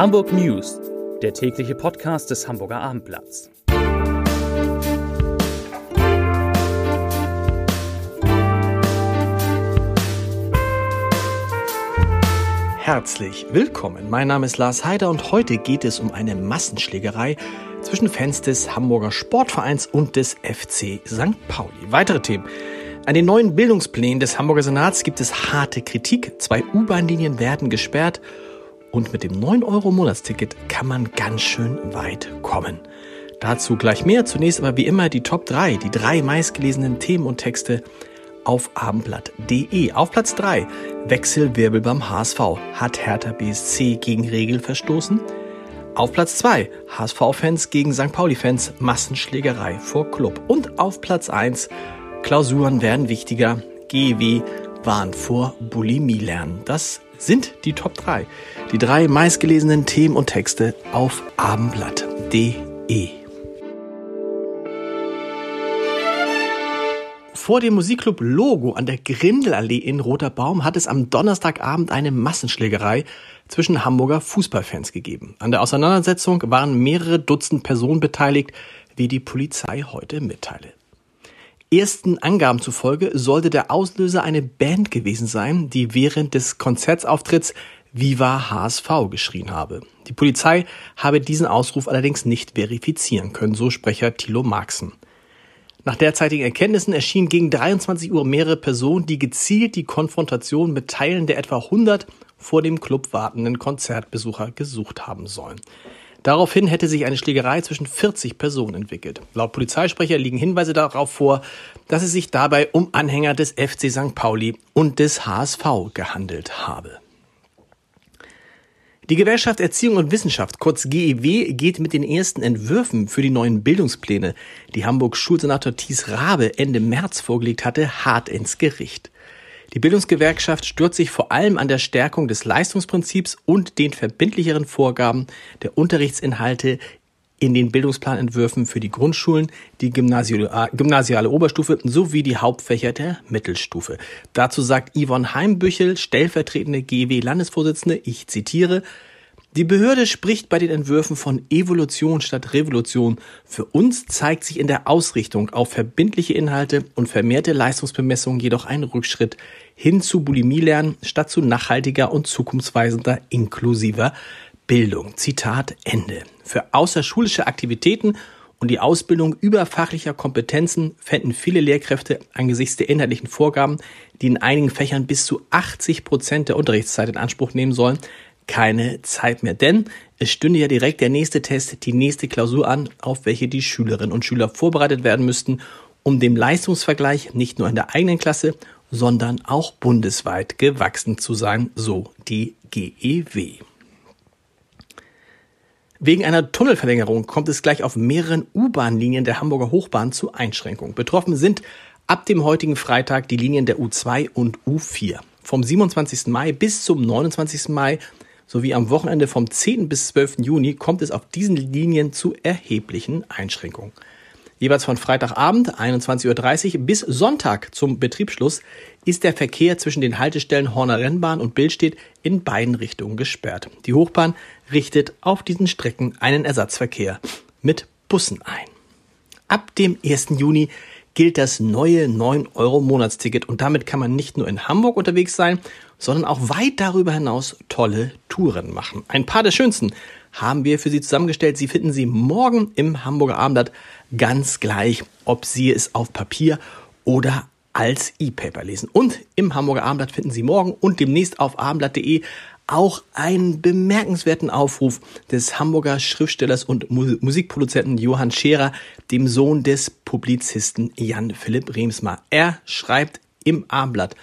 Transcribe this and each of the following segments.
Hamburg News, der tägliche Podcast des Hamburger Abendblatts. Herzlich willkommen. Mein Name ist Lars Heider und heute geht es um eine Massenschlägerei zwischen Fans des Hamburger Sportvereins und des FC St. Pauli. Weitere Themen. An den neuen Bildungsplänen des Hamburger Senats gibt es harte Kritik. Zwei U-Bahn-Linien werden gesperrt und mit dem 9-Euro-Monatsticket kann man ganz schön weit kommen. Dazu gleich mehr. Zunächst aber wie immer die Top 3, die drei meistgelesenen Themen und Texte auf abendblatt.de. Auf Platz 3 Wechselwirbel beim HSV. Hat Hertha BSC gegen Regel verstoßen? Auf Platz 2 HSV-Fans gegen St. Pauli-Fans Massenschlägerei vor Club. Und auf Platz 1 Klausuren werden wichtiger. GEW warnt vor Bulimie lernen. Das sind die Top 3. Die drei meistgelesenen Themen und Texte auf abendblatt.de. Vor dem Musikclub Logo an der Grindelallee in Roter Baum hat es am Donnerstagabend eine Massenschlägerei zwischen Hamburger Fußballfans gegeben. An der Auseinandersetzung waren mehrere Dutzend Personen beteiligt, wie die Polizei heute mitteile. Ersten Angaben zufolge sollte der Auslöser eine Band gewesen sein, die während des Konzertsauftritts Viva HSV geschrien habe. Die Polizei habe diesen Ausruf allerdings nicht verifizieren können, so Sprecher Thilo Marxen. Nach derzeitigen Erkenntnissen erschienen gegen 23 Uhr mehrere Personen, die gezielt die Konfrontation mit Teilen der etwa 100 vor dem Club wartenden Konzertbesucher gesucht haben sollen. Daraufhin hätte sich eine Schlägerei zwischen 40 Personen entwickelt. Laut Polizeisprecher liegen Hinweise darauf vor, dass es sich dabei um Anhänger des FC St. Pauli und des HSV gehandelt habe. Die Gewerkschaft Erziehung und Wissenschaft, kurz GEW, geht mit den ersten Entwürfen für die neuen Bildungspläne, die Hamburgs Schulsenator Thies Rabe Ende März vorgelegt hatte, hart ins Gericht. Die Bildungsgewerkschaft stürzt sich vor allem an der Stärkung des Leistungsprinzips und den verbindlicheren Vorgaben der Unterrichtsinhalte in den Bildungsplanentwürfen für die Grundschulen, die gymnasiale Oberstufe sowie die Hauptfächer der Mittelstufe. Dazu sagt Yvonne Heimbüchel, stellvertretende GW-Landesvorsitzende, ich zitiere, die Behörde spricht bei den Entwürfen von Evolution statt Revolution. Für uns zeigt sich in der Ausrichtung auf verbindliche Inhalte und vermehrte Leistungsbemessung jedoch ein Rückschritt hin zu Bulimie-Lernen statt zu nachhaltiger und zukunftsweisender inklusiver Bildung. Zitat Ende. Für außerschulische Aktivitäten und die Ausbildung überfachlicher Kompetenzen fänden viele Lehrkräfte angesichts der inhaltlichen Vorgaben, die in einigen Fächern bis zu 80 Prozent der Unterrichtszeit in Anspruch nehmen sollen, keine Zeit mehr, denn es stünde ja direkt der nächste Test, die nächste Klausur an, auf welche die Schülerinnen und Schüler vorbereitet werden müssten, um dem Leistungsvergleich nicht nur in der eigenen Klasse, sondern auch bundesweit gewachsen zu sein, so die GEW. Wegen einer Tunnelverlängerung kommt es gleich auf mehreren U-Bahn-Linien der Hamburger Hochbahn zu Einschränkungen. Betroffen sind ab dem heutigen Freitag die Linien der U2 und U4. Vom 27. Mai bis zum 29. Mai sowie am Wochenende vom 10. bis 12. Juni kommt es auf diesen Linien zu erheblichen Einschränkungen. Jeweils von Freitagabend 21.30 Uhr bis Sonntag zum Betriebsschluss ist der Verkehr zwischen den Haltestellen Horner Rennbahn und Billstedt in beiden Richtungen gesperrt. Die Hochbahn richtet auf diesen Strecken einen Ersatzverkehr mit Bussen ein. Ab dem 1. Juni gilt das neue 9-Euro-Monatsticket und damit kann man nicht nur in Hamburg unterwegs sein, sondern auch weit darüber hinaus tolle Touren machen. Ein paar der schönsten haben wir für Sie zusammengestellt. Sie finden sie morgen im Hamburger Abendblatt ganz gleich, ob Sie es auf Papier oder als E-Paper lesen. Und im Hamburger Abendblatt finden Sie morgen und demnächst auf abendblatt.de auch einen bemerkenswerten Aufruf des Hamburger Schriftstellers und Musikproduzenten Johann Scherer, dem Sohn des Publizisten Jan Philipp Remsmar. Er schreibt im Abendblatt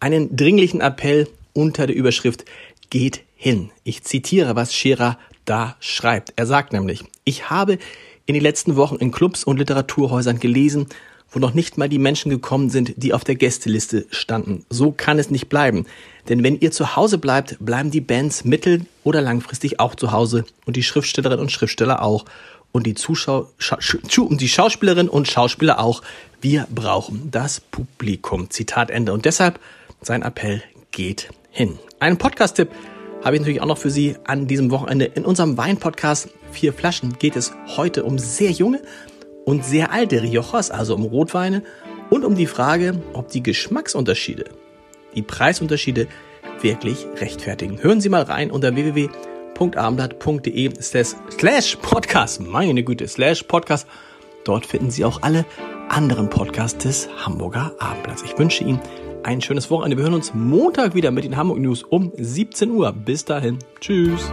einen dringlichen Appell unter der Überschrift Geht hin. Ich zitiere, was Scherer da schreibt. Er sagt nämlich, ich habe in den letzten Wochen in Clubs und Literaturhäusern gelesen, wo noch nicht mal die Menschen gekommen sind, die auf der Gästeliste standen. So kann es nicht bleiben. Denn wenn ihr zu Hause bleibt, bleiben die Bands mittel- oder langfristig auch zu Hause und die Schriftstellerinnen und Schriftsteller auch und die Zuschau Scha die Schauspielerinnen und Schauspieler auch. Wir brauchen das Publikum. Zitat Ende. Und deshalb sein Appell geht hin. Ein Podcast-Tipp habe ich natürlich auch noch für Sie an diesem Wochenende in unserem Wein-Podcast Vier Flaschen geht es heute um sehr junge und sehr alte Riojas, also um Rotweine und um die Frage, ob die Geschmacksunterschiede, die Preisunterschiede wirklich rechtfertigen. Hören Sie mal rein unter www.abendblatt.de slash podcast, meine Güte, slash podcast. Dort finden Sie auch alle anderen Podcasts des Hamburger Abendblatts. Ich wünsche Ihnen ein schönes Wochenende. Wir hören uns Montag wieder mit den Hamburg News um 17 Uhr. Bis dahin. Tschüss.